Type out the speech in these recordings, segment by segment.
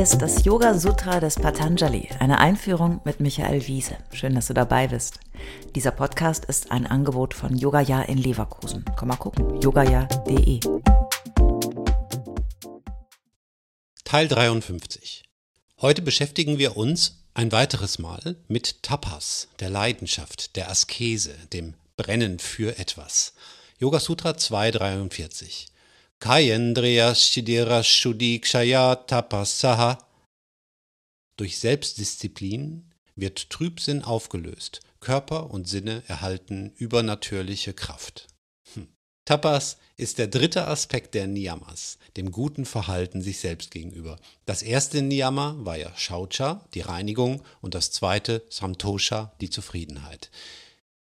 Ist das Yoga Sutra des Patanjali, eine Einführung mit Michael Wiese. Schön, dass du dabei bist. Dieser Podcast ist ein Angebot von Yogaya in Leverkusen. Komm mal gucken, yogaya.de. Teil 53. Heute beschäftigen wir uns ein weiteres Mal mit Tapas, der Leidenschaft, der Askese, dem Brennen für etwas. Yoga Sutra 243. Kayendriya Shidira Shudikshaya Tapasaha. Durch Selbstdisziplin wird Trübsinn aufgelöst, Körper und Sinne erhalten übernatürliche Kraft. Hm. Tapas ist der dritte Aspekt der Niyamas, dem guten Verhalten sich selbst gegenüber. Das erste Niyama war ja Shaucha, die Reinigung, und das zweite Samtosha, die Zufriedenheit.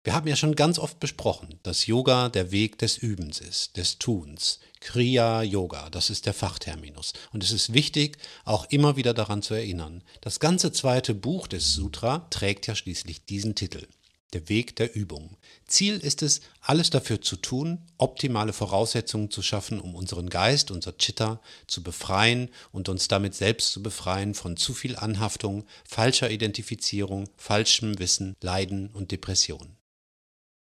Wir haben ja schon ganz oft besprochen, dass Yoga der Weg des Übens ist, des Tuns. Kriya Yoga, das ist der Fachterminus. Und es ist wichtig, auch immer wieder daran zu erinnern. Das ganze zweite Buch des Sutra trägt ja schließlich diesen Titel. Der Weg der Übung. Ziel ist es, alles dafür zu tun, optimale Voraussetzungen zu schaffen, um unseren Geist, unser Chitta, zu befreien und uns damit selbst zu befreien von zu viel Anhaftung, falscher Identifizierung, falschem Wissen, Leiden und Depression.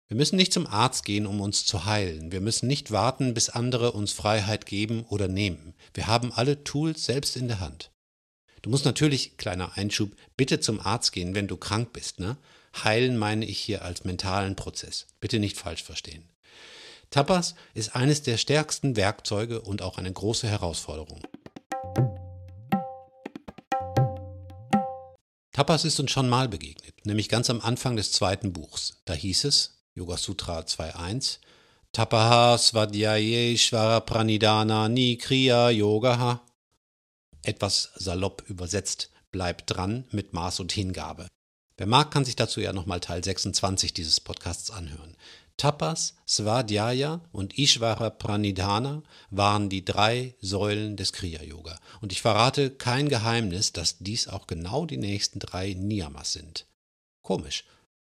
Wir müssen nicht zum Arzt gehen, um uns zu heilen. Wir müssen nicht warten, bis andere uns Freiheit geben oder nehmen. Wir haben alle Tools selbst in der Hand. Du musst natürlich, kleiner Einschub, bitte zum Arzt gehen, wenn du krank bist. Ne? Heilen meine ich hier als mentalen Prozess. Bitte nicht falsch verstehen. Tapas ist eines der stärksten Werkzeuge und auch eine große Herausforderung. Tapas ist uns schon mal begegnet, nämlich ganz am Anfang des zweiten Buchs. Da hieß es, Yoga Sutra 2.1. Tapaha Svadhyayeshvara Pranidana Nikriya Yogaha. Etwas salopp übersetzt, bleibt dran mit Maß und Hingabe. Wer mag, kann sich dazu ja nochmal Teil 26 dieses Podcasts anhören. Tapas, Svadhyaya und Ishvara Pranidhana waren die drei Säulen des Kriya-Yoga. Und ich verrate kein Geheimnis, dass dies auch genau die nächsten drei Niyamas sind. Komisch,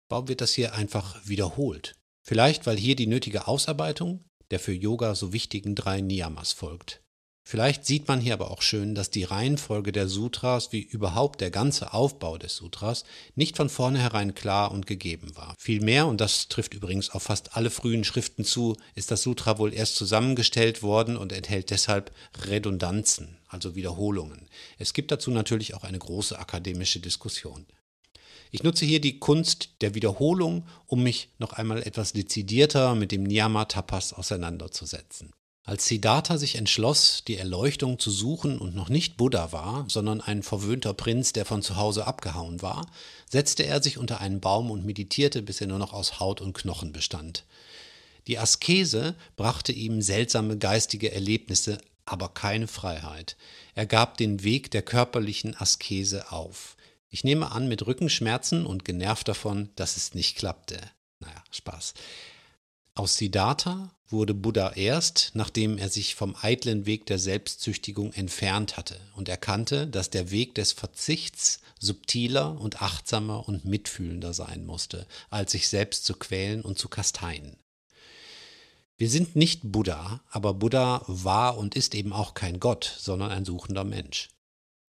Warum wird das hier einfach wiederholt? Vielleicht, weil hier die nötige Ausarbeitung der für Yoga so wichtigen drei Niyamas folgt. Vielleicht sieht man hier aber auch schön, dass die Reihenfolge der Sutras wie überhaupt der ganze Aufbau des Sutras nicht von vornherein klar und gegeben war. Vielmehr, und das trifft übrigens auf fast alle frühen Schriften zu, ist das Sutra wohl erst zusammengestellt worden und enthält deshalb Redundanzen, also Wiederholungen. Es gibt dazu natürlich auch eine große akademische Diskussion. Ich nutze hier die Kunst der Wiederholung, um mich noch einmal etwas dezidierter mit dem Niyama-Tapas auseinanderzusetzen. Als Siddhartha sich entschloss, die Erleuchtung zu suchen und noch nicht Buddha war, sondern ein verwöhnter Prinz, der von zu Hause abgehauen war, setzte er sich unter einen Baum und meditierte, bis er nur noch aus Haut und Knochen bestand. Die Askese brachte ihm seltsame geistige Erlebnisse, aber keine Freiheit. Er gab den Weg der körperlichen Askese auf. Ich nehme an, mit Rückenschmerzen und genervt davon, dass es nicht klappte. Naja, Spaß. Aus Siddhartha wurde Buddha erst, nachdem er sich vom eitlen Weg der Selbstzüchtigung entfernt hatte und erkannte, dass der Weg des Verzichts subtiler und achtsamer und mitfühlender sein musste, als sich selbst zu quälen und zu kasteien. Wir sind nicht Buddha, aber Buddha war und ist eben auch kein Gott, sondern ein suchender Mensch.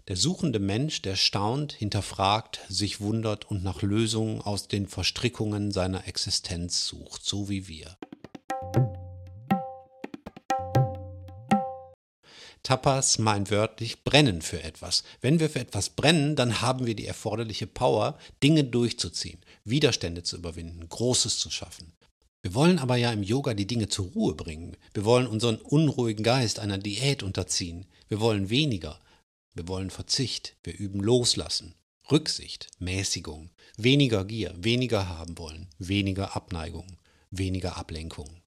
Der suchende Mensch, der staunt, hinterfragt, sich wundert und nach Lösungen aus den Verstrickungen seiner Existenz sucht, so wie wir. Tapas meint wörtlich brennen für etwas. Wenn wir für etwas brennen, dann haben wir die erforderliche Power, Dinge durchzuziehen, Widerstände zu überwinden, Großes zu schaffen. Wir wollen aber ja im Yoga die Dinge zur Ruhe bringen. Wir wollen unseren unruhigen Geist einer Diät unterziehen. Wir wollen weniger. Wir wollen Verzicht, wir üben Loslassen, Rücksicht, Mäßigung, weniger Gier, weniger haben wollen, weniger Abneigung, weniger Ablenkung.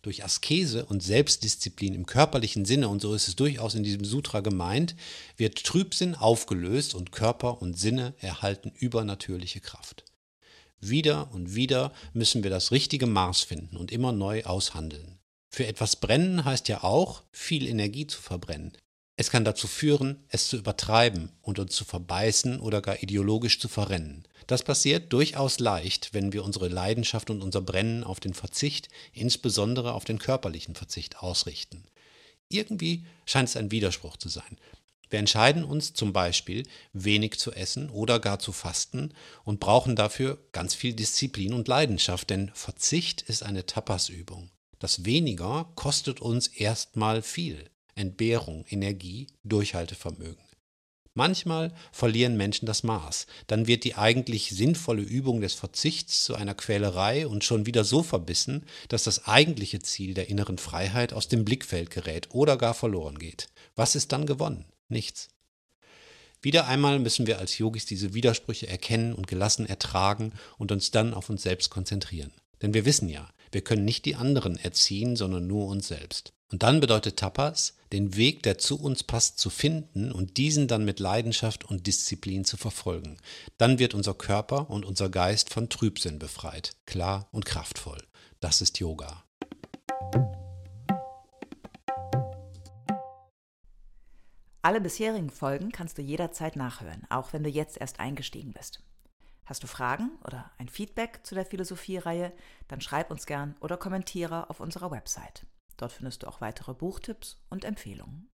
Durch Askese und Selbstdisziplin im körperlichen Sinne, und so ist es durchaus in diesem Sutra gemeint, wird Trübsinn aufgelöst und Körper und Sinne erhalten übernatürliche Kraft. Wieder und wieder müssen wir das richtige Maß finden und immer neu aushandeln. Für etwas brennen heißt ja auch, viel Energie zu verbrennen, es kann dazu führen, es zu übertreiben und uns zu verbeißen oder gar ideologisch zu verrennen. Das passiert durchaus leicht, wenn wir unsere Leidenschaft und unser Brennen auf den Verzicht, insbesondere auf den körperlichen Verzicht, ausrichten. Irgendwie scheint es ein Widerspruch zu sein. Wir entscheiden uns zum Beispiel, wenig zu essen oder gar zu fasten und brauchen dafür ganz viel Disziplin und Leidenschaft, denn Verzicht ist eine Tapasübung. Das Weniger kostet uns erstmal viel. Entbehrung, Energie, Durchhaltevermögen. Manchmal verlieren Menschen das Maß. Dann wird die eigentlich sinnvolle Übung des Verzichts zu einer Quälerei und schon wieder so verbissen, dass das eigentliche Ziel der inneren Freiheit aus dem Blickfeld gerät oder gar verloren geht. Was ist dann gewonnen? Nichts. Wieder einmal müssen wir als Yogis diese Widersprüche erkennen und gelassen ertragen und uns dann auf uns selbst konzentrieren. Denn wir wissen ja, wir können nicht die anderen erziehen, sondern nur uns selbst. Und dann bedeutet Tapas, den Weg, der zu uns passt, zu finden und diesen dann mit Leidenschaft und Disziplin zu verfolgen. Dann wird unser Körper und unser Geist von Trübsinn befreit, klar und kraftvoll. Das ist Yoga. Alle bisherigen Folgen kannst du jederzeit nachhören, auch wenn du jetzt erst eingestiegen bist. Hast du Fragen oder ein Feedback zu der Philosophie-Reihe, dann schreib uns gern oder kommentiere auf unserer Website. Dort findest du auch weitere Buchtipps und Empfehlungen.